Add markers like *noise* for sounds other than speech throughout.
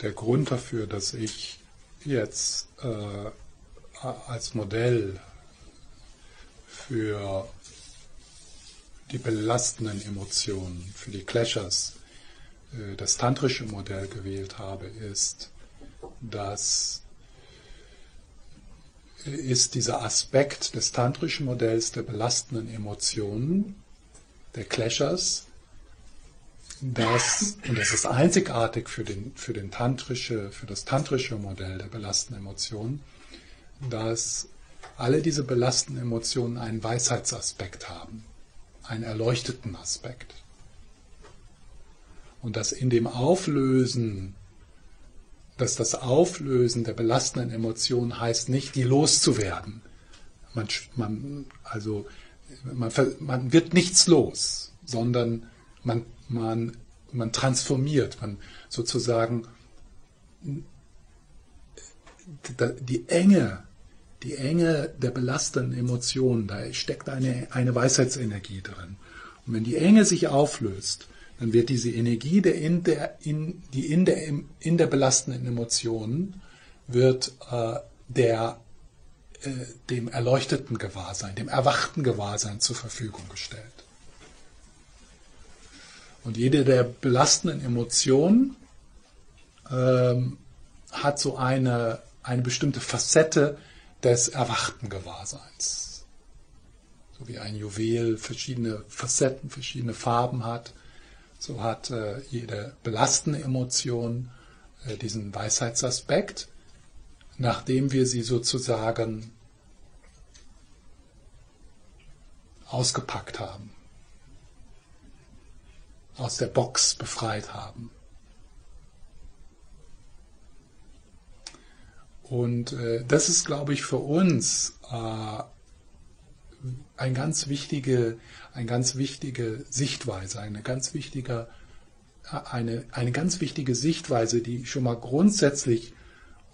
der Grund dafür, dass ich jetzt äh, als Modell für die belastenden Emotionen, für die Clashers, äh, das tantrische Modell gewählt habe, ist, dass ist dieser Aspekt des tantrischen Modells der belastenden Emotionen, der Clashers, das, und das ist einzigartig für, den, für, den tantrische, für das tantrische Modell der belastenden Emotionen, dass alle diese belastenden Emotionen einen Weisheitsaspekt haben, einen erleuchteten Aspekt. Und dass in dem Auflösen, dass das Auflösen der belastenden Emotionen heißt nicht, die loszuwerden. Man, man, also, man, man wird nichts los, sondern man man, man transformiert, man sozusagen die Enge, die Enge der belastenden Emotionen, da steckt eine, eine Weisheitsenergie drin. Und wenn die Enge sich auflöst, dann wird diese Energie, der in der, in, die in der, in der belastenden Emotionen, wird äh, der, äh, dem erleuchteten Gewahrsein, dem erwachten Gewahrsein zur Verfügung gestellt. Und jede der belastenden Emotionen ähm, hat so eine, eine bestimmte Facette des erwachten Gewahrseins. So wie ein Juwel verschiedene Facetten, verschiedene Farben hat, so hat äh, jede belastende Emotion äh, diesen Weisheitsaspekt, nachdem wir sie sozusagen ausgepackt haben aus der Box befreit haben. Und äh, das ist, glaube ich, für uns äh, ein ganz wichtige, eine ganz wichtige Sichtweise, eine ganz wichtige, eine, eine ganz wichtige Sichtweise, die schon mal grundsätzlich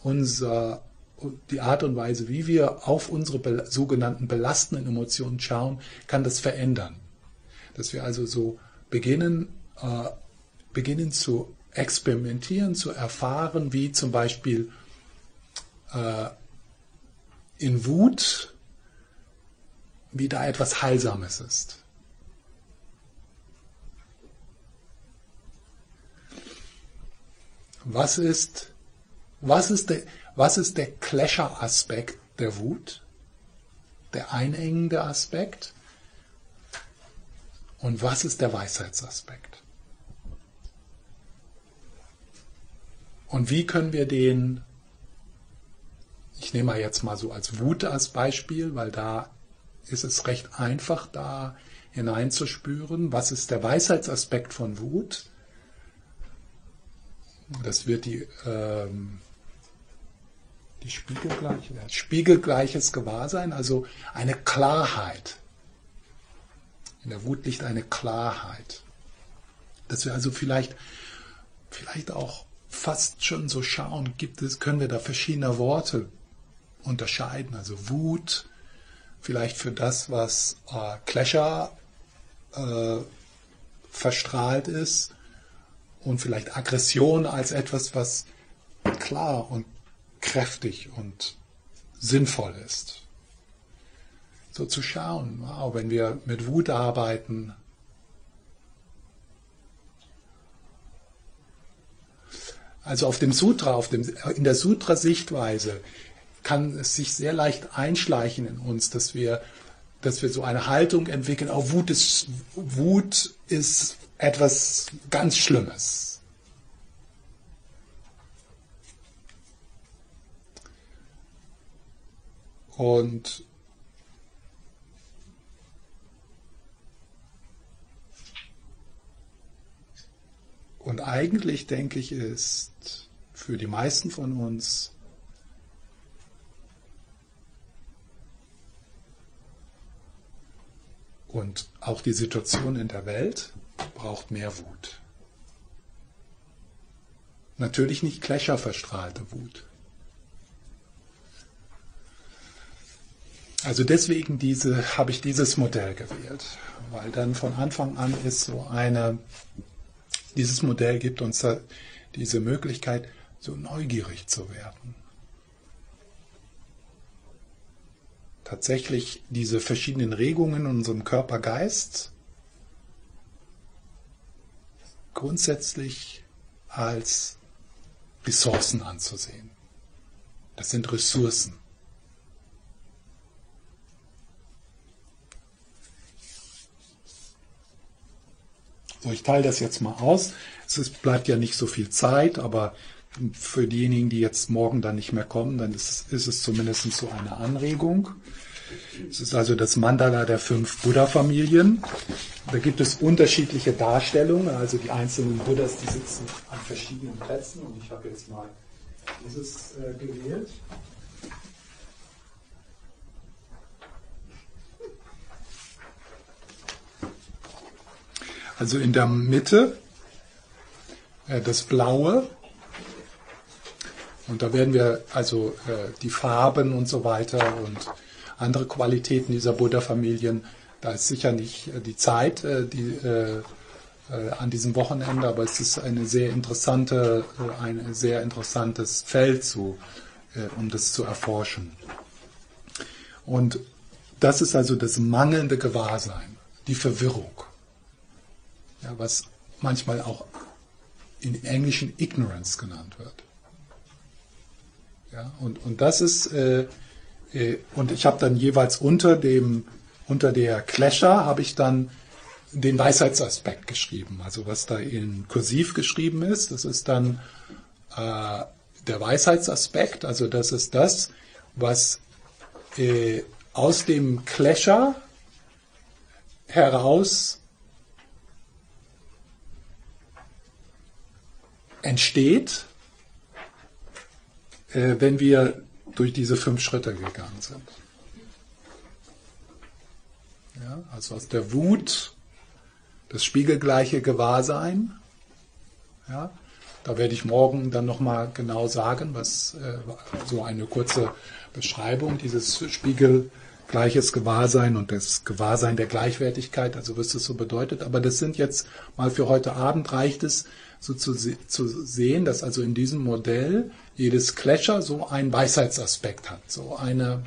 unser, die Art und Weise, wie wir auf unsere sogenannten belastenden Emotionen schauen, kann das verändern. Dass wir also so beginnen, äh, beginnen zu experimentieren, zu erfahren, wie zum Beispiel äh, in Wut, wie da etwas Heilsames ist. Was ist, was ist der, was ist der Clasher-Aspekt der Wut? Der einengende Aspekt? Und was ist der Weisheitsaspekt? Und wie können wir den, ich nehme mal jetzt mal so als Wut als Beispiel, weil da ist es recht einfach, da hineinzuspüren, was ist der Weisheitsaspekt von Wut. Das wird die, ähm, die spiegelgleiche, spiegelgleiches Gewahrsein, also eine Klarheit. In der Wut liegt eine Klarheit. Dass wir also vielleicht, vielleicht auch fast schon so schauen, gibt es, können wir da verschiedene Worte unterscheiden. Also Wut, vielleicht für das, was äh, Clasher äh, verstrahlt ist und vielleicht Aggression als etwas, was klar und kräftig und sinnvoll ist. So zu schauen, wow, wenn wir mit Wut arbeiten, Also auf dem Sutra, auf dem, in der Sutra-Sichtweise kann es sich sehr leicht einschleichen in uns, dass wir, dass wir so eine Haltung entwickeln, auch Wut ist, Wut ist etwas ganz Schlimmes. Und Und eigentlich denke ich, ist für die meisten von uns und auch die Situation in der Welt braucht mehr Wut. Natürlich nicht Klescher verstrahlte Wut. Also deswegen diese, habe ich dieses Modell gewählt, weil dann von Anfang an ist so eine dieses Modell gibt uns diese Möglichkeit, so neugierig zu werden. Tatsächlich diese verschiedenen Regungen in unserem Körper-Geist grundsätzlich als Ressourcen anzusehen. Das sind Ressourcen. So, ich teile das jetzt mal aus. Es ist, bleibt ja nicht so viel Zeit, aber für diejenigen, die jetzt morgen dann nicht mehr kommen, dann ist, ist es zumindest so eine Anregung. Es ist also das Mandala der fünf Buddha-Familien. Da gibt es unterschiedliche Darstellungen, also die einzelnen Buddhas, die sitzen an verschiedenen Plätzen und ich habe jetzt mal dieses äh, gewählt. Also in der Mitte äh, das Blaue. Und da werden wir also äh, die Farben und so weiter und andere Qualitäten dieser Buddha-Familien. Da ist sicher nicht äh, die Zeit, äh, die äh, an diesem Wochenende, aber es ist eine sehr interessante, ein sehr interessantes Feld, zu, um das zu erforschen. Und das ist also das mangelnde Gewahrsein, die Verwirrung ja, was manchmal auch in Englischen Ignorance genannt wird. Ja, und, und das ist, äh, äh, und ich habe dann jeweils unter dem, unter der Clasher habe ich dann den Weisheitsaspekt geschrieben. Also was da in Kursiv geschrieben ist, das ist dann äh, der Weisheitsaspekt, also das ist das, was äh, aus dem Clasher heraus entsteht, äh, wenn wir durch diese fünf Schritte gegangen sind. Ja, also aus der Wut das spiegelgleiche Gewahrsein. Ja, da werde ich morgen dann nochmal genau sagen, was äh, so eine kurze Beschreibung dieses spiegelgleiches Gewahrsein und das Gewahrsein der Gleichwertigkeit, also was das so bedeutet. Aber das sind jetzt mal für heute Abend reicht es, so zu, zu sehen, dass also in diesem Modell jedes Clasher so einen Weisheitsaspekt hat, so eine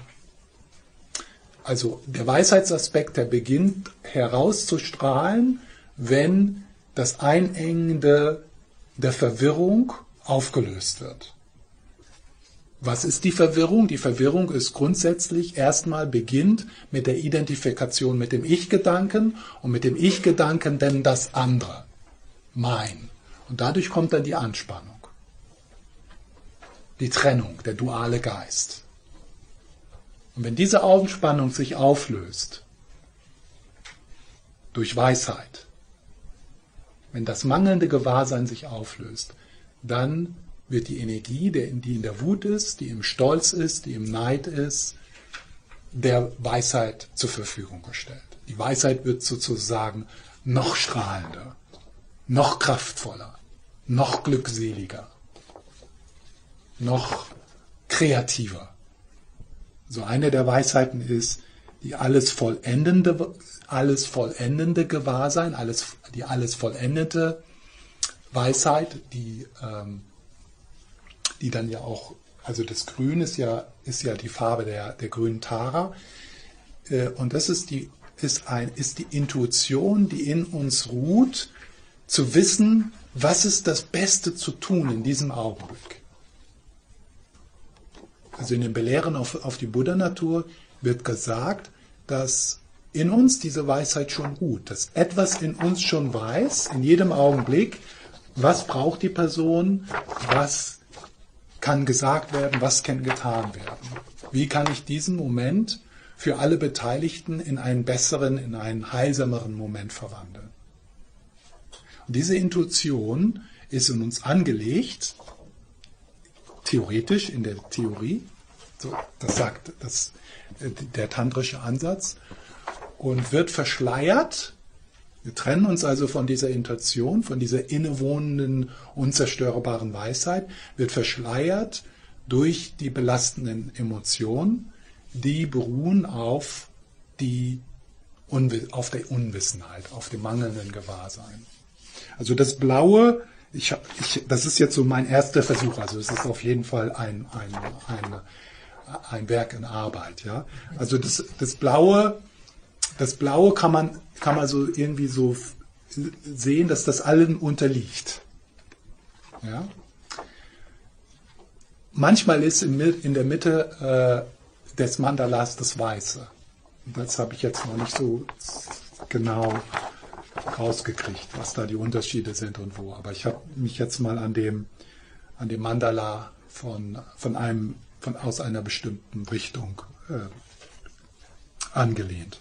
also der Weisheitsaspekt, der beginnt herauszustrahlen, wenn das Einengende der Verwirrung aufgelöst wird. Was ist die Verwirrung? Die Verwirrung ist grundsätzlich erstmal beginnt mit der Identifikation mit dem Ich-Gedanken und mit dem Ich-Gedanken denn das andere, mein. Und dadurch kommt dann die Anspannung, die Trennung, der duale Geist. Und wenn diese Augenspannung sich auflöst durch Weisheit, wenn das mangelnde Gewahrsein sich auflöst, dann wird die Energie, die in der Wut ist, die im Stolz ist, die im Neid ist, der Weisheit zur Verfügung gestellt. Die Weisheit wird sozusagen noch strahlender, noch kraftvoller, noch glückseliger, noch kreativer. So eine der Weisheiten ist, die alles vollendende, alles vollendende Gewahrsein, alles, die alles vollendete Weisheit, die, ähm, die dann ja auch, also das Grün ist ja, ist ja die Farbe der, der grünen Tara. Äh, und das ist die, ist ein, ist die Intuition, die in uns ruht, zu wissen, was ist das Beste zu tun in diesem Augenblick. Also in den Belehren auf, auf die Buddha-Natur wird gesagt, dass in uns diese Weisheit schon ruht, dass etwas in uns schon weiß, in jedem Augenblick, was braucht die Person, was kann gesagt werden, was kann getan werden. Wie kann ich diesen Moment für alle Beteiligten in einen besseren, in einen heilsameren Moment verwandeln? Und diese Intuition ist in uns angelegt, theoretisch, in der Theorie, so, das sagt das, der tantrische Ansatz, und wird verschleiert. Wir trennen uns also von dieser Intuition, von dieser innewohnenden, unzerstörbaren Weisheit, wird verschleiert durch die belastenden Emotionen, die beruhen auf, die, auf der Unwissenheit, auf dem mangelnden Gewahrsein. Also das Blaue ich, ich, das ist jetzt so mein erster Versuch. Also es ist auf jeden Fall ein, ein, ein, ein Werk in Arbeit. Ja? Also das, das Blaue, das Blaue kann man, kann man so irgendwie so sehen, dass das allen unterliegt. Ja? Manchmal ist in der Mitte äh, des Mandalas das Weiße. Das habe ich jetzt noch nicht so genau rausgekriegt, was da die Unterschiede sind und wo. Aber ich habe mich jetzt mal an dem, an dem Mandala von, von einem, von, aus einer bestimmten Richtung äh, angelehnt. Äh,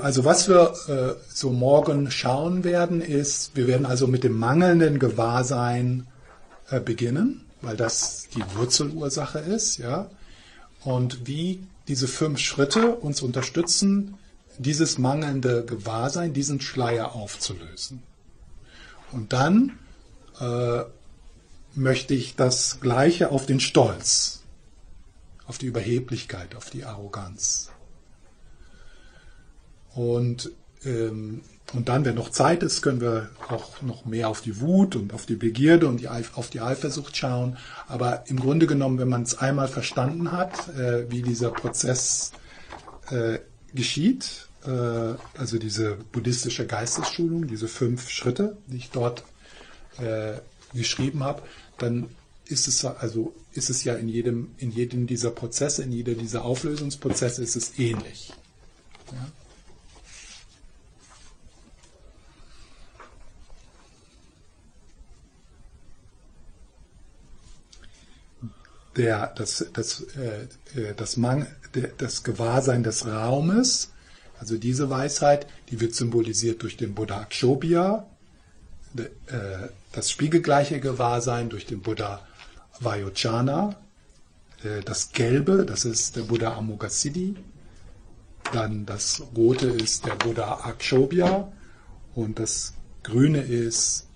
also was wir äh, so morgen schauen werden, ist, wir werden also mit dem mangelnden Gewahrsein äh, beginnen, weil das die Wurzelursache ist, ja. Und wie diese fünf Schritte uns unterstützen, dieses mangelnde Gewahrsein, diesen Schleier aufzulösen. Und dann äh, möchte ich das Gleiche auf den Stolz, auf die Überheblichkeit, auf die Arroganz. Und, ähm, und dann, wenn noch Zeit ist, können wir auch noch mehr auf die Wut und auf die Begierde und die, auf die Eifersucht schauen. Aber im Grunde genommen, wenn man es einmal verstanden hat, äh, wie dieser Prozess äh, geschieht, äh, also diese buddhistische Geistesschulung, diese fünf Schritte, die ich dort äh, geschrieben habe, dann ist es also ist es ja in jedem in jedem dieser Prozesse, in jeder dieser Auflösungsprozesse ist es ähnlich. Ja? Der, das, das, äh, äh das, Mang, das Gewahrsein des Raumes also diese Weisheit, die wird symbolisiert durch den Buddha Akshobhya, äh, das spiegelgleiche Gewahrsein durch den Buddha Vayochana, äh, das Gelbe, das ist der Buddha Amoghasiddhi, dann das Rote ist der Buddha Akshobhya und das Grüne ist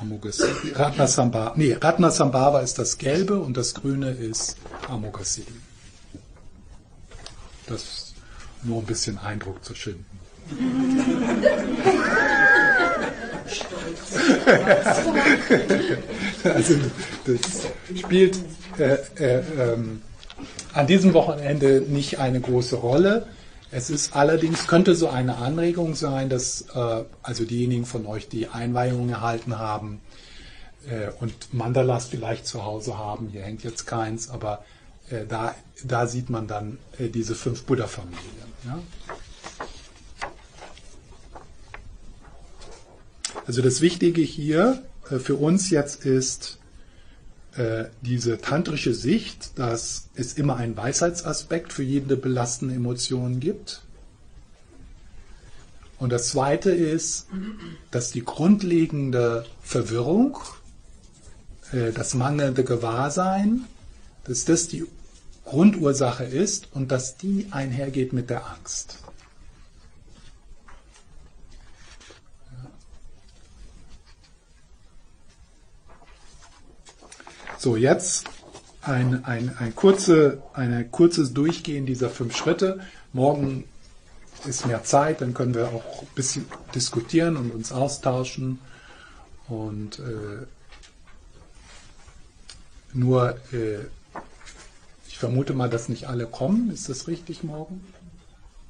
Amoghasiddhi. Ratnasambhava. Nee, Ratnasambhava ist das Gelbe und das Grüne ist Amoghasiddhi. Das nur ein bisschen Eindruck zu schinden. also das spielt äh, äh, ähm, an diesem Wochenende nicht eine große Rolle. Es ist allerdings, könnte so eine Anregung sein, dass äh, also diejenigen von euch, die Einweihungen erhalten haben äh, und Mandalas vielleicht zu Hause haben, hier hängt jetzt keins, aber äh, da, da sieht man dann äh, diese fünf Buddha-Familien. Ja? Also das Wichtige hier äh, für uns jetzt ist, äh, diese tantrische Sicht, dass es immer einen Weisheitsaspekt für jede belastende Emotion gibt. Und das Zweite ist, dass die grundlegende Verwirrung, äh, das mangelnde Gewahrsein, dass das die Grundursache ist und dass die einhergeht mit der Angst. So, jetzt ein, ein, ein, kurze, ein kurzes Durchgehen dieser fünf Schritte. Morgen ist mehr Zeit, dann können wir auch ein bisschen diskutieren und uns austauschen. Und äh, nur, äh, ich vermute mal, dass nicht alle kommen. Ist das richtig morgen?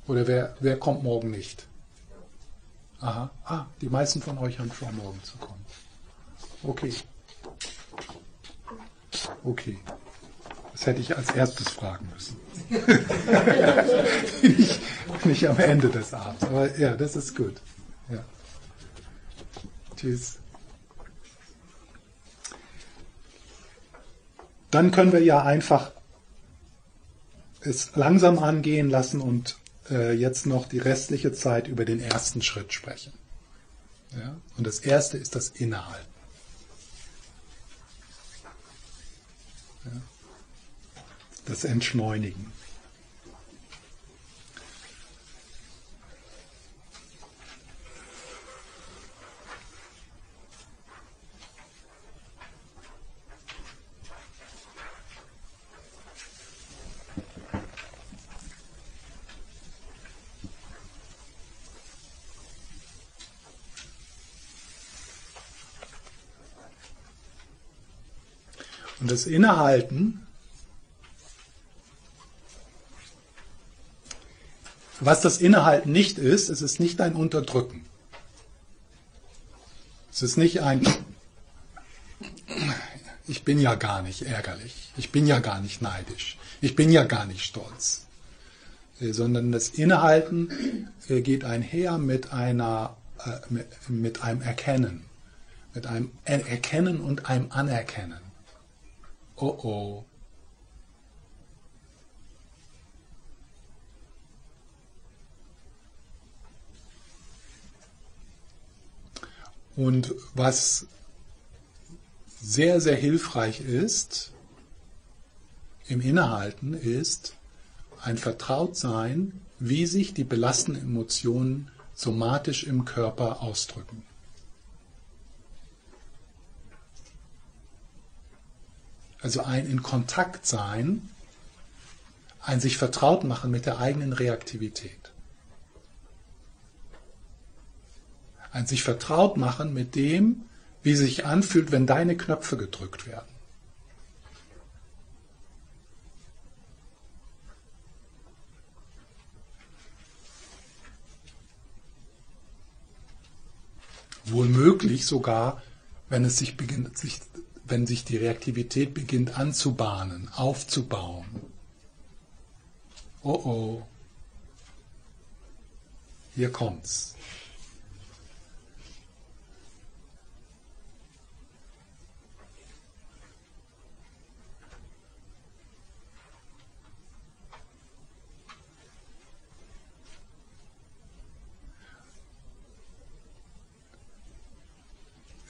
Oder wer, wer kommt morgen nicht? Aha, ah, die meisten von euch haben vor, morgen zu kommen. Okay. Okay. Das hätte ich als erstes fragen müssen. *laughs* nicht, nicht am Ende des Abends. Aber ja, das ist gut. Ja. Tschüss. Dann können wir ja einfach es langsam angehen lassen und äh, jetzt noch die restliche Zeit über den ersten Schritt sprechen. Ja? Und das erste ist das Innehalten. Das Entschleunigen. Und das Innehalten, was das Innehalten nicht ist, es ist nicht ein Unterdrücken. Es ist nicht ein, ich bin ja gar nicht ärgerlich, ich bin ja gar nicht neidisch, ich bin ja gar nicht stolz, äh, sondern das Innehalten äh, geht einher mit einer, äh, mit einem Erkennen, mit einem Erkennen und einem Anerkennen. Oh oh. Und was sehr, sehr hilfreich ist im Innehalten, ist ein Vertrautsein, wie sich die belastenden Emotionen somatisch im Körper ausdrücken. Also ein in Kontakt sein, ein sich vertraut machen mit der eigenen Reaktivität. Ein sich vertraut machen mit dem, wie es sich anfühlt, wenn deine Knöpfe gedrückt werden. Wohlmöglich sogar, wenn es sich beginnt, sich, wenn sich die Reaktivität beginnt anzubahnen, aufzubauen. Oh oh. Hier kommt's.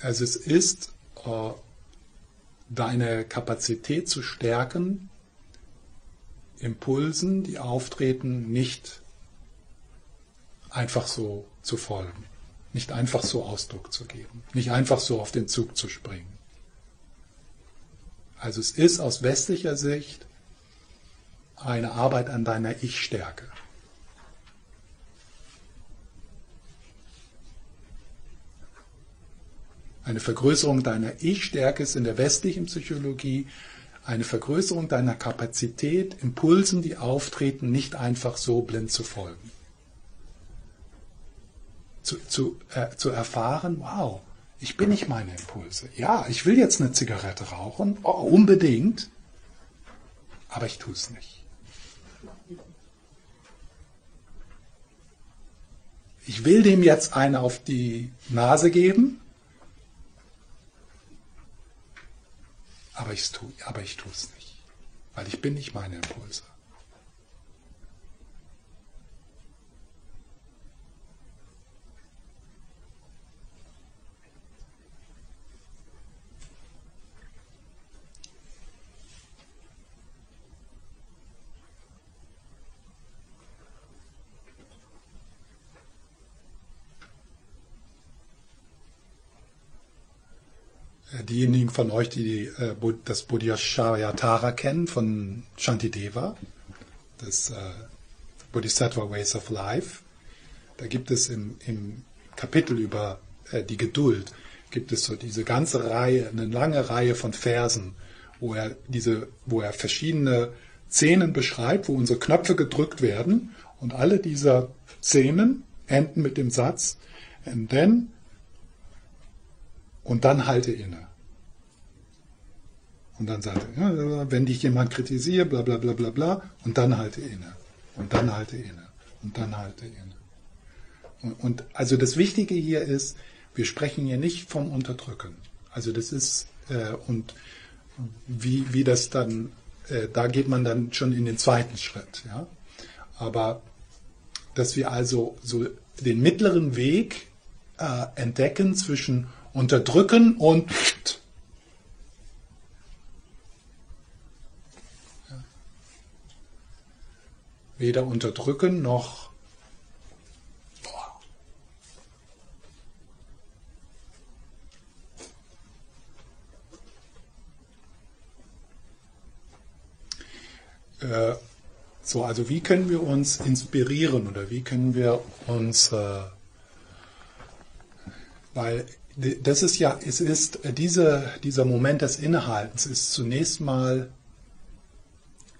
Also es ist äh, deine Kapazität zu stärken, Impulsen, die auftreten, nicht einfach so zu folgen, nicht einfach so Ausdruck zu geben, nicht einfach so auf den Zug zu springen. Also es ist aus westlicher Sicht eine Arbeit an deiner Ich-Stärke. Eine Vergrößerung deiner Ich-Stärke ist in der westlichen Psychologie eine Vergrößerung deiner Kapazität, Impulsen, die auftreten, nicht einfach so blind zu folgen. Zu, zu, äh, zu erfahren, wow, ich bin nicht meine Impulse. Ja, ich will jetzt eine Zigarette rauchen, oh, unbedingt, aber ich tue es nicht. Ich will dem jetzt eine auf die Nase geben, aber, ich tue es nicht, weil ich bin nicht meine Impulse. Diejenigen von euch, die äh, das Bodhisattva kennen von Shantideva, das äh, Bodhisattva Ways of Life, da gibt es im, im Kapitel über äh, die Geduld, gibt es so diese ganze Reihe, eine lange Reihe von Versen, wo er diese, wo er verschiedene Szenen beschreibt, wo unsere Knöpfe gedrückt werden und alle dieser Szenen enden mit dem Satz, and then und dann halte inne. Und dann sagt er, ja, wenn dich jemand kritisiert, bla bla bla bla bla, und dann halte inne. Und dann halte inne. Und dann halte inne. Und, und also das Wichtige hier ist, wir sprechen hier nicht vom Unterdrücken. Also das ist, äh, und wie, wie das dann, äh, da geht man dann schon in den zweiten Schritt. Ja? Aber dass wir also so den mittleren Weg äh, entdecken zwischen Unterdrücken und weder unterdrücken noch äh, so, also wie können wir uns inspirieren oder wie können wir uns äh, Weil das ist ja, es ist, diese, dieser Moment des Innehaltens ist zunächst mal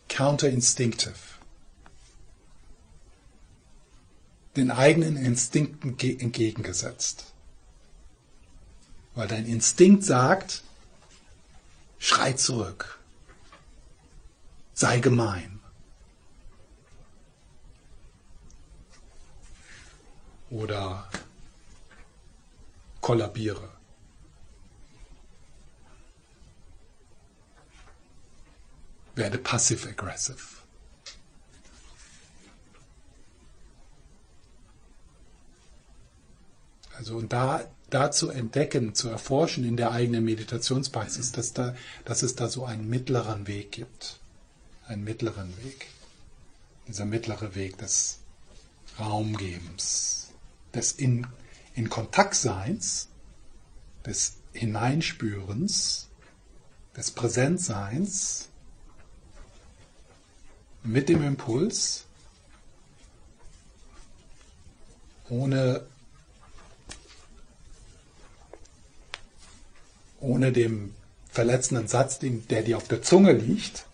counterinstinctive. Den eigenen Instinkten entgegengesetzt. Weil dein Instinkt sagt, schrei zurück, sei gemein. Oder kollabiere. Werde passive-aggressive. Also und da, da zu entdecken, zu erforschen in der eigenen Meditationspraxis, dass, da, dass es da so einen mittleren Weg gibt. Einen mittleren Weg. Dieser mittlere Weg des Raumgebens, des in, in Kontaktseins, des Hineinspürens, des Präsentseins mit dem Impuls, ohne, ohne dem verletzenden Satz, der dir auf der Zunge liegt,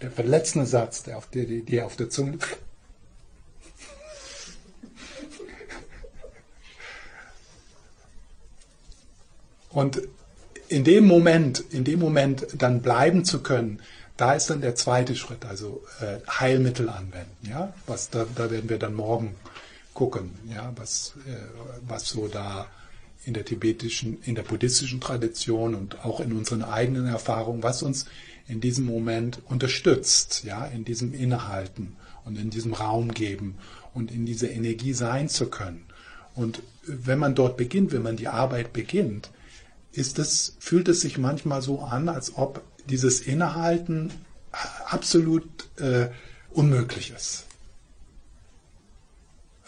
der verletzende Satz, der dir auf der Zunge liegt, Und in dem Moment, in dem Moment dann bleiben zu können, da ist dann der zweite Schritt, also äh, Heilmittel anwenden. Ja, was da, da werden wir dann morgen gucken, ja, was äh, was so da in der tibetischen, in der buddhistischen Tradition und auch in unseren eigenen Erfahrungen, was uns in diesem Moment unterstützt, ja, in diesem Innehalten und in diesem Raum geben und in dieser Energie sein zu können. Und wenn man dort beginnt, wenn man die Arbeit beginnt, ist es, fühlt es sich manchmal so an, als ob dieses Innehalten absolut äh, unmöglich ist.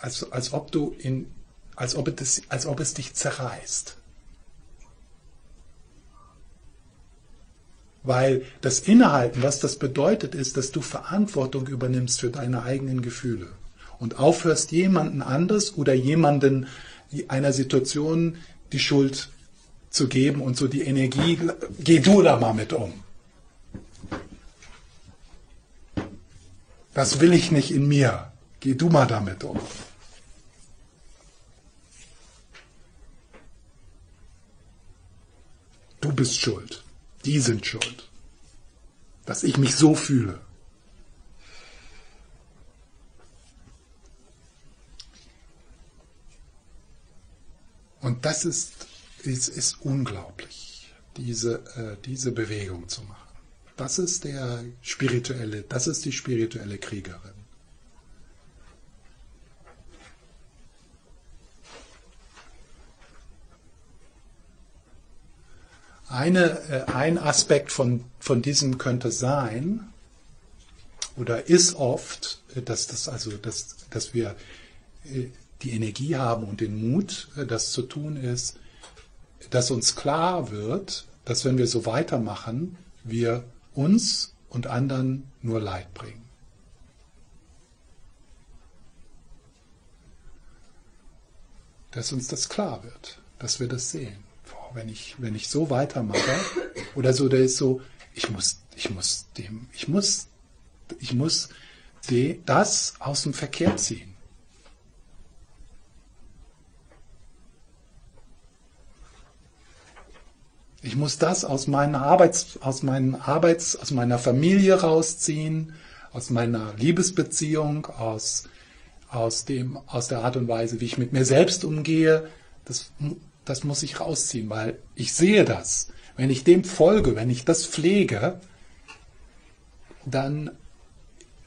Als, als ob du in, als ob, es, als ob es dich zerreißt. Weil das Innehalten, was das bedeutet, ist, dass du Verantwortung übernimmst für deine eigenen Gefühle und aufhörst, jemanden anders oder jemanden einer Situation die Schuld zu geben und so die Energie, geh du da mal mit um. Das will ich nicht in mir. Geh du mal damit um. Du bist schuld. Die sind schuld. Dass ich mich so fühle. Und das ist es ist unglaublich, diese, äh, diese Bewegung zu machen. Das ist der spirituelle, das ist die spirituelle Kriegerin. Eine, äh, ein Aspekt von, von diesem könnte sein, oder ist oft, äh, dass, das also, dass, dass wir äh, die Energie haben und den Mut, äh, das zu tun, ist, dass uns klar wird, dass wenn wir so weitermachen, wir uns und anderen nur Leid bringen. Dass uns das klar wird, dass wir das sehen. Wenn ich, wenn ich so weitermache, oder so, der ist so, ich muss, ich muss dem, ich muss, ich muss de, das aus dem Verkehr ziehen. Ich muss das aus meinen Arbeits, aus meinen Arbeits, aus meiner Familie rausziehen, aus meiner Liebesbeziehung, aus, aus dem, aus der Art und Weise, wie ich mit mir selbst umgehe. Das, das muss ich rausziehen, weil ich sehe das. Wenn ich dem folge, wenn ich das pflege, dann,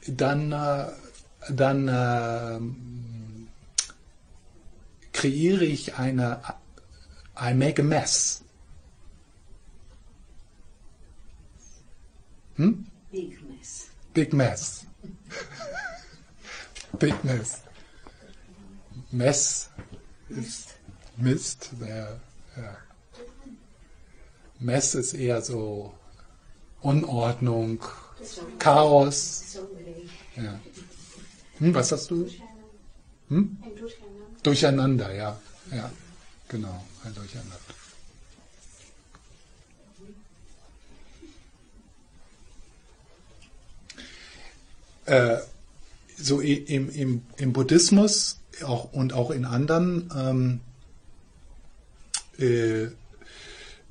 dann, äh, dann äh, kreiere ich eine, I make a mess. Hm? Big mess. Big mess. *laughs* Big mess. Mess ist Mist. Der, ja. Mess ist eher so Unordnung, Chaos. Ja. Hm, was hast du? Hm? Durcheinander, ja. ja. Genau, ein Durcheinander. Äh, so im, im, im Buddhismus auch, und auch in anderen ähm, äh,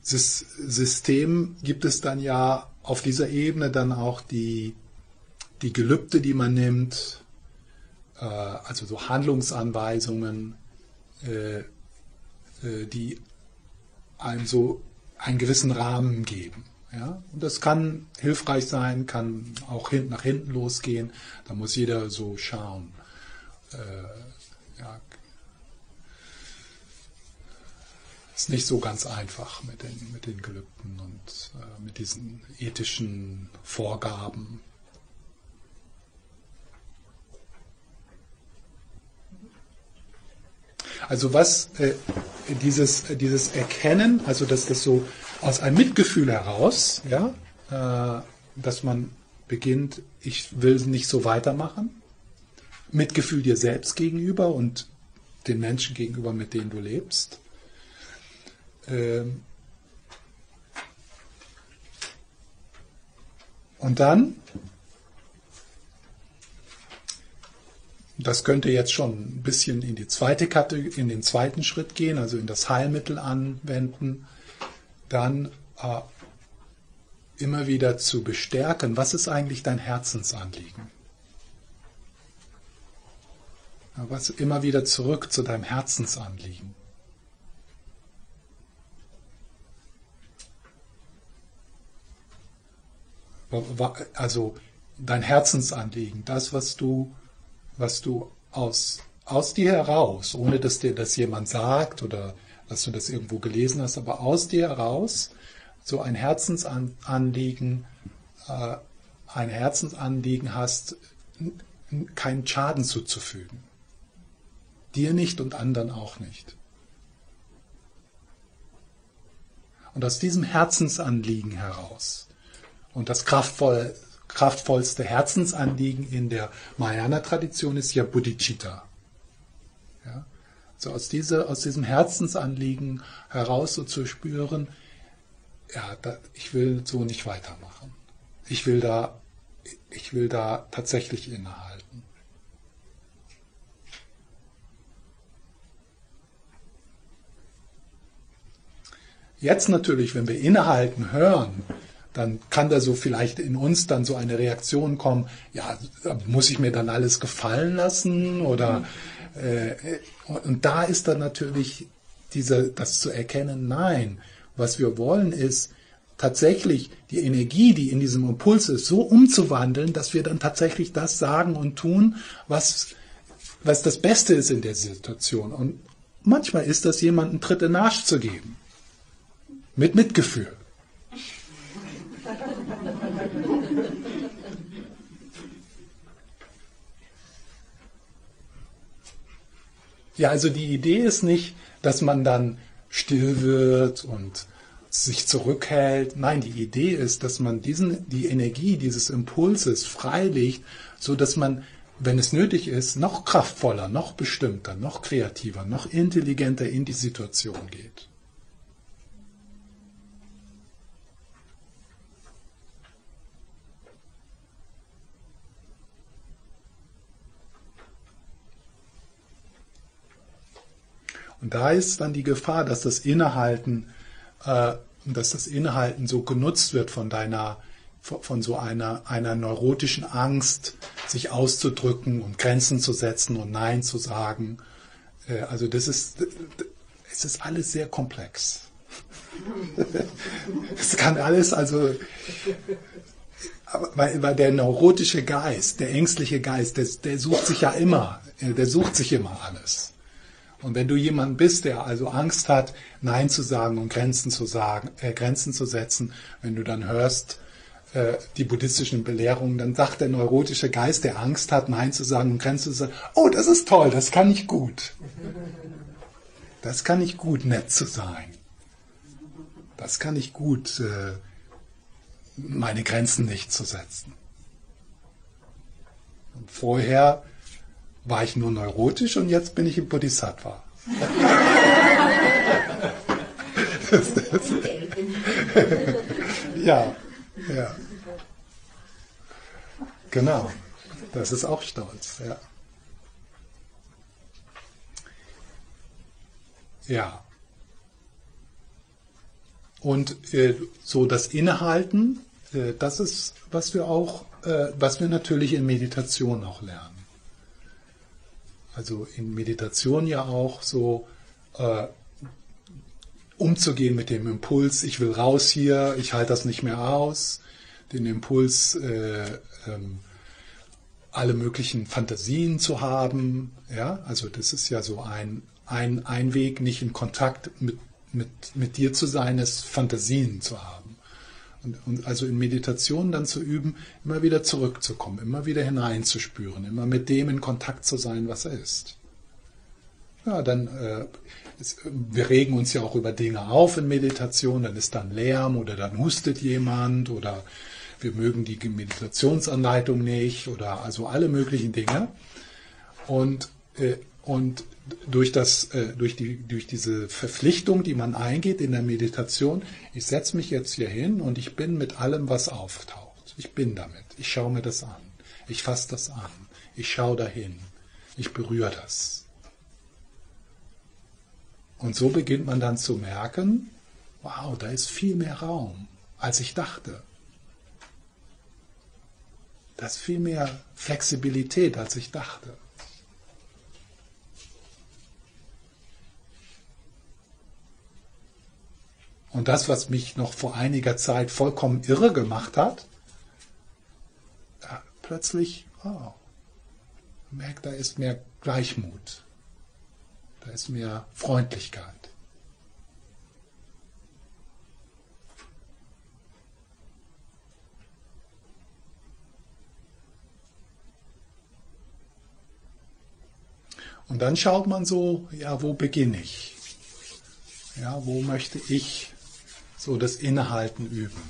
Systemen gibt es dann ja auf dieser Ebene dann auch die, die Gelübde, die man nimmt, äh, also so Handlungsanweisungen, äh, äh, die einem so einen gewissen Rahmen geben. Ja? Und das kann hilfreich sein, kann auch hin, nach hinten losgehen. Da muss jeder so schauen. Äh, ja. Ist nicht so ganz einfach mit den, mit den Gelübden und äh, mit diesen ethischen Vorgaben. Also was äh, dieses, dieses Erkennen, also dass das so aus einem Mitgefühl heraus, ja, äh, dass man beginnt, ich will nicht so weitermachen, Mitgefühl dir selbst gegenüber und den Menschen gegenüber, mit denen du lebst. Ähm und dann Das könnte jetzt schon ein bisschen in die zweite Kategorie, in den zweiten Schritt gehen, also in das Heilmittel anwenden. Dann äh, immer wieder zu bestärken, was ist eigentlich dein Herzensanliegen? Was immer wieder zurück zu deinem Herzensanliegen. Also dein Herzensanliegen, das, was du was du aus, aus dir heraus, ohne dass dir das jemand sagt oder dass du das irgendwo gelesen hast, aber aus dir heraus so ein Herzensanliegen, äh, ein Herzensanliegen hast, keinen Schaden zuzufügen. Dir nicht und anderen auch nicht. Und aus diesem Herzensanliegen heraus und das kraftvoll kraftvollste Herzensanliegen in der Mahayana-Tradition ist ja Bodhicitta. Ja? Also aus, diese, aus diesem Herzensanliegen heraus so zu spüren, ja, da, ich will so nicht weitermachen. Ich will da, ich will da tatsächlich innehalten. Jetzt natürlich, wenn wir innehalten hören, dann kann da so vielleicht in uns dann so eine Reaktion kommen, ja, muss ich mir dann alles gefallen lassen oder äh, und da ist dann natürlich diese, das zu erkennen, nein, was wir wollen ist tatsächlich die Energie, die in diesem Impuls ist, so umzuwandeln, dass wir dann tatsächlich das sagen und tun, was, was das Beste ist in der Situation. Und manchmal ist das jemanden Tritt in den Arsch zu geben. Mit Mitgefühl. Ja, also die Idee ist nicht, dass man dann still wird und sich zurückhält. Nein, die Idee ist, dass man diesen, die Energie dieses Impulses freilegt, so dass man, wenn es nötig ist, noch kraftvoller, noch bestimmter, noch kreativer, noch intelligenter in die Situation geht. Und da ist dann die Gefahr, dass das Innehalten, äh, dass das Innehalten so genutzt wird von deiner, von so einer, einer neurotischen Angst, sich auszudrücken und Grenzen zu setzen und Nein zu sagen. Äh, also das ist, es ist alles sehr komplex. *laughs* Es kann alles, also, weil, weil der neurotische Geist, der ängstliche Geist, der, der sucht sich ja immer, der sucht sich immer alles. Und wenn du jemand bist, der also Angst hat, Nein zu sagen und Grenzen zu sagen, äh, Grenzen zu setzen, wenn du dann hörst äh, die buddhistischen Belehrungen, dann sagt der neurotische Geist, der Angst hat, Nein zu sagen und Grenzen zu sagen, oh, das ist toll, das kann ich gut. Das kann ich gut, nett zu sein. Das kann ich gut, äh, meine Grenzen nicht zu setzen. Und vorher war ich nur neurotisch und jetzt bin ich im Bodhisattva. *laughs* ja, ja. Genau. Das ist auch Stolz, ja. Ja. Und äh, so das Innehalten, äh, das ist, was wir auch, äh, was wir natürlich in Meditation auch lernen. Also in Meditation ja auch so äh, umzugehen mit dem Impuls, ich will raus hier, ich halte das nicht mehr aus, den Impuls, äh, ähm, alle möglichen Fantasien zu haben. Ja, also das ist ja so ein, ein, ein Weg, nicht in Kontakt mit, mit, mit dir zu sein, ist Fantasien zu haben. Und, und also in Meditation dann zu üben, immer wieder zurückzukommen, immer wieder hineinzuspüren, immer mit dem in Kontakt zu sein, was er ist. Ja, dann, äh, es, wir regen uns ja auch über Dinge auf in Meditation, dann ist dann Lärm oder dann hustet jemand oder wir mögen die Meditationsanleitung nicht oder also alle möglichen Dinge. Und, äh, und durch, das, äh, durch, die, durch diese Verpflichtung, die man eingeht in der Meditation, ich setze mich jetzt hier hin und ich bin mit allem, was auftaucht. Ich bin damit. Ich schaue mir das an. Ich fasse das an. Ich schaue dahin. Ich berühre das. Und so beginnt man dann zu merken, wow, da ist viel mehr Raum, als ich dachte. Da ist viel mehr Flexibilität, als ich dachte. Und das, was mich noch vor einiger Zeit vollkommen irre gemacht hat, plötzlich, oh, merkt, da ist mehr Gleichmut. Da ist mehr Freundlichkeit. Und dann schaut man so, ja, wo beginne ich? Ja, wo möchte ich so das Innehalten üben?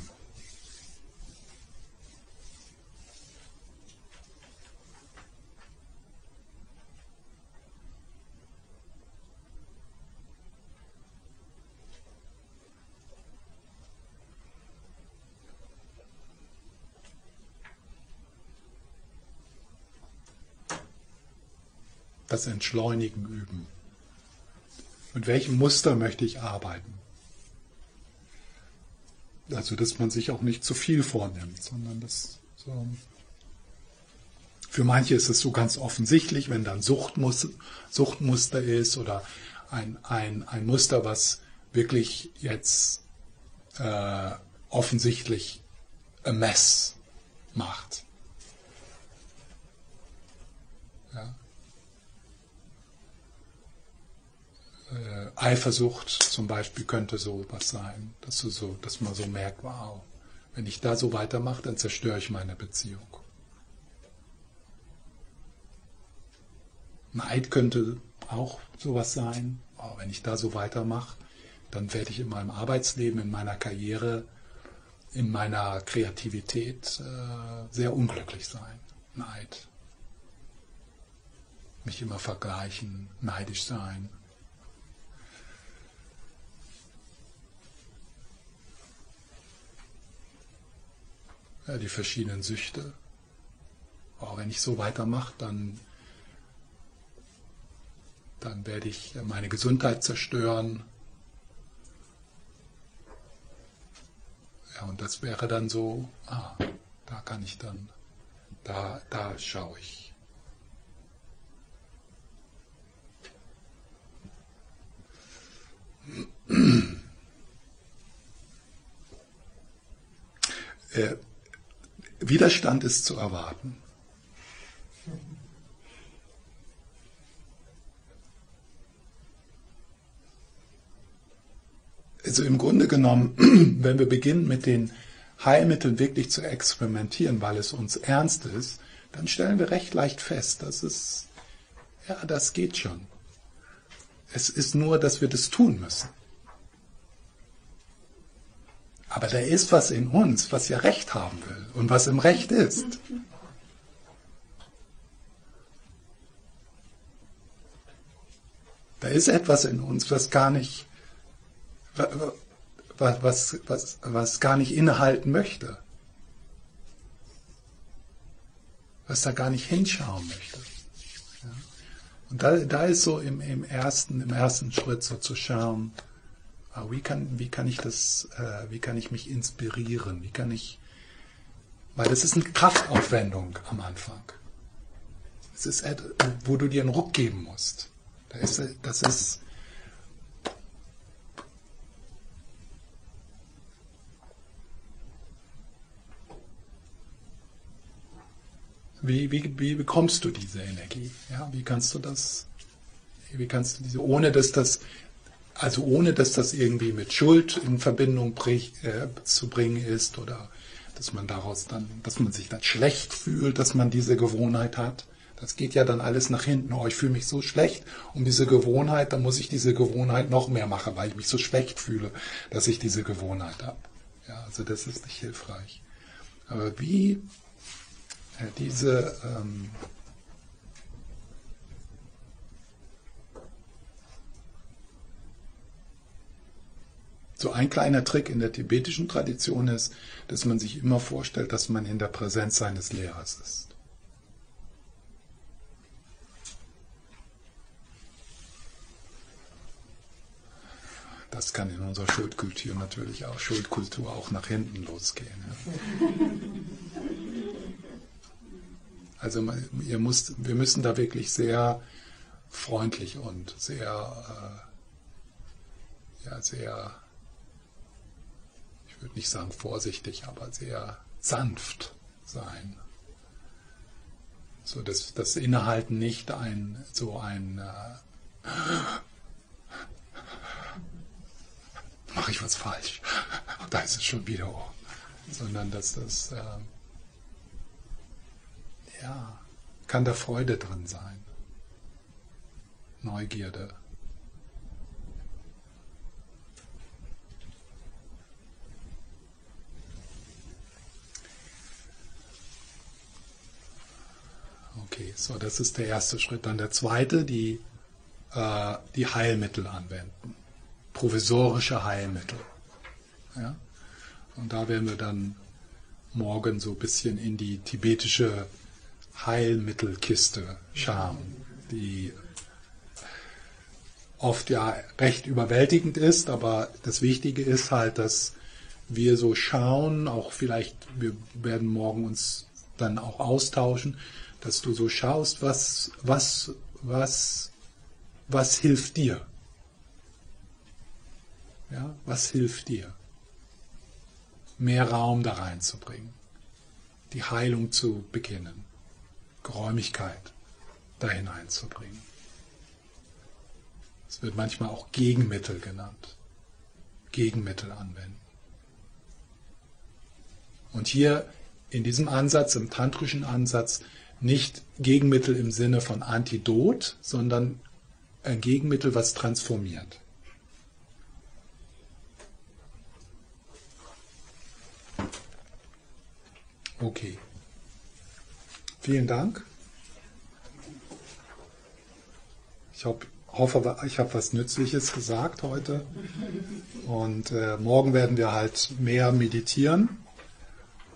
das Entschleunigen üben? Mit welchem Muster möchte ich arbeiten? Also, dass man sich auch nicht zu viel vornimmt, sondern das so. Für manche ist es so ganz offensichtlich, wenn dann Suchtmus, Suchtmuster ist oder ein, ein, ein Muster, was wirklich jetzt äh, offensichtlich a mess macht. Ja. äh, Eifersucht zum Beispiel könnte so was sein, dass, du so, dass man so merkt, wow, wenn ich da so weitermache, dann zerstöre ich meine Beziehung. Neid könnte auch sowas sein. Oh, wenn ich da so weitermache, dann werde ich in meinem Arbeitsleben, in meiner Karriere, in meiner Kreativität äh, sehr unglücklich sein. Neid. Mich immer vergleichen, neidisch sein. Ja, die verschiedenen Süchte. Oh, wenn ich so weitermache, dann, dann werde ich meine Gesundheit zerstören. Ja, und das wäre dann so, ah, da kann ich dann, da, da schaue ich. *clears throat* äh, Widerstand ist zu erwarten. Also im Grunde genommen, *clears throat* wenn wir beginnen mit den Heilmitteln wirklich zu experimentieren, weil es uns ernst ist, dann stellen wir recht leicht fest, dass es, ja, das geht schon. Es ist nur, dass wir das tun müssen. Aber da ist was in uns, was ja Recht haben will und was im Recht ist. Da ist etwas in uns, was gar nicht, was, was, was, was gar nicht innehalten möchte. Was da gar nicht hinschauen möchte. Ja. Und da, da ist so im, im, ersten, im ersten Schritt so zu schauen, wie kann, wie kann ich das, äh, wie kann ich mich inspirieren, wie kann ich, weil das ist eine Kraftaufwendung am Anfang. Es ist, wo du dir einen Ruck geben musst. Das ist, das ist Wie, wie, wie bekommst du diese Energie? Ja, wie kannst du das, wie kannst du diese, ohne dass das, also ohne dass das irgendwie mit Schuld in Verbindung brich, äh, zu bringen ist oder dass man daraus dann, dass man sich dann schlecht fühlt, dass man diese Gewohnheit hat. Das geht ja dann alles nach hinten. Oh, ich fühle mich so schlecht um diese Gewohnheit, dann muss ich diese Gewohnheit noch mehr machen, weil ich mich so schlecht fühle, dass ich diese Gewohnheit habe. Ja, also das ist nicht hilfreich. Aber wie äh, diese ähm, So ein kleiner Trick in der tibetischen Tradition ist, dass man sich immer vorstellt, dass man in der Präsenz seines Lehrers ist. Das kann in unserer Schuldkultur natürlich auch, Schuldkultur auch nach hinten losgehen. Ja. Also ihr müsst, wir müssen da wirklich sehr freundlich und sehr, äh, ja, sehr würde nicht sagen vorsichtig, aber sehr sanft sein. So dass das Innehalten nicht ein so ein äh, mache ich was falsch, *laughs* da ist es schon wieder, oh. sondern dass das äh, ja kann da Freude drin sein, Neugierde. Okay, so das ist der erste Schritt. Dann der zweite, die, äh, die Heilmittel anwenden. Provisorische Heilmittel. Ja? Und da werden wir dann morgen so ein bisschen in die tibetische Heilmittelkiste schauen, die oft ja recht überwältigend ist, aber das Wichtige ist halt, dass wir so schauen, auch vielleicht, wir werden morgen uns dann auch austauschen, dass du so schaust, was, was, was, was hilft dir? Ja, was hilft dir? Mehr Raum da reinzubringen, die Heilung zu beginnen, Geräumigkeit da hineinzubringen. Es wird manchmal auch Gegenmittel genannt. Gegenmittel anwenden. Und hier in diesem Ansatz, im tantrischen Ansatz, nicht Gegenmittel im Sinne von Antidot, sondern ein Gegenmittel, was transformiert. Okay. Vielen Dank. Ich hoffe, ich habe was Nützliches gesagt heute. Und äh, morgen werden wir halt mehr meditieren.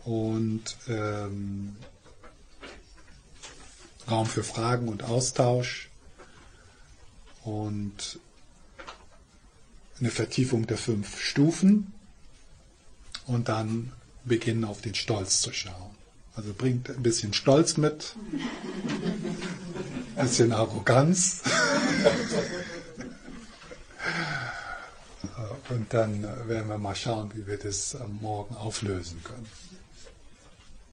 Und ähm, Raum für Fragen und Austausch und eine Vertiefung der fünf Stufen und dann beginnen auf den Stolz zu schauen. Also bringt ein bisschen Stolz mit, ein bisschen Arroganz. *laughs* Und dann werden wir mal schauen, wie wir das morgen auflösen können.